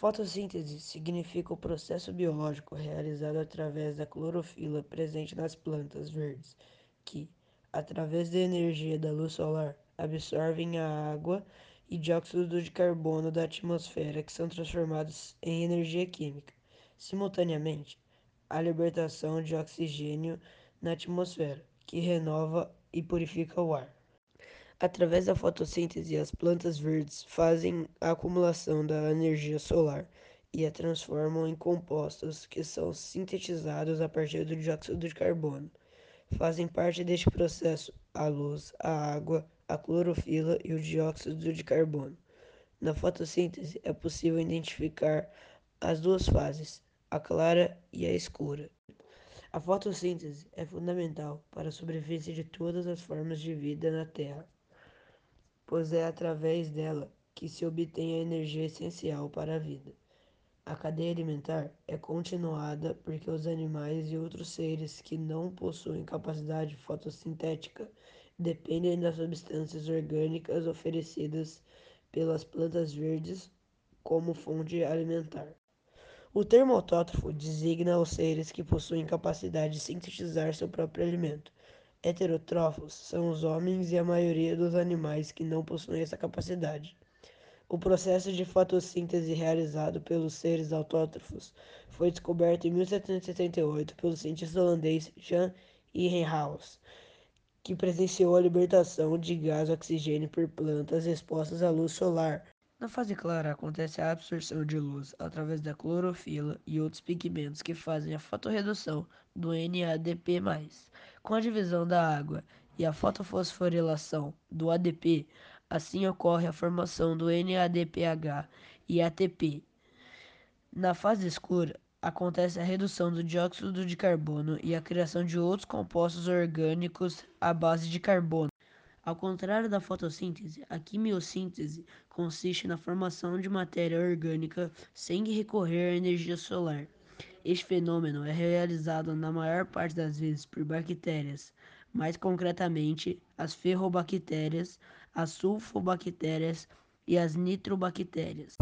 Fotossíntese significa o processo biológico realizado através da clorofila presente nas plantas verdes, que, através da energia da luz solar, absorvem a água e dióxido de carbono da atmosfera que são transformados em energia química. Simultaneamente, a libertação de oxigênio na atmosfera, que renova e purifica o ar. Através da fotossíntese, as plantas verdes fazem a acumulação da energia solar e a transformam em compostos que são sintetizados a partir do dióxido de carbono. Fazem parte deste processo a luz, a água, a clorofila e o dióxido de carbono. Na fotossíntese é possível identificar as duas fases, a clara e a escura. A fotossíntese é fundamental para a sobrevivência de todas as formas de vida na Terra pois é através dela que se obtém a energia essencial para a vida. A cadeia alimentar é continuada porque os animais e outros seres que não possuem capacidade fotossintética dependem das substâncias orgânicas oferecidas pelas plantas verdes como fonte alimentar. O termo autótrofo designa os seres que possuem capacidade de sintetizar seu próprio alimento, Heterotrófos são os homens e a maioria dos animais que não possuem essa capacidade. O processo de fotossíntese realizado pelos seres autótrofos foi descoberto em 1778 pelo cientista holandês Jan Ehrenhaus, que presenciou a libertação de gás oxigênio por plantas expostas à luz solar. Na fase clara acontece a absorção de luz através da clorofila e outros pigmentos que fazem a fotorredução do NADP+. Com a divisão da água e a fotofosforilação do ADP, assim ocorre a formação do NADPH e ATP. Na fase escura, acontece a redução do dióxido de carbono e a criação de outros compostos orgânicos à base de carbono. Ao contrário da fotossíntese, a quimiossíntese consiste na formação de matéria orgânica sem recorrer à energia solar. Este fenômeno é realizado na maior parte das vezes por bactérias, mais concretamente as ferrobactérias, as sulfobactérias e as nitrobactérias.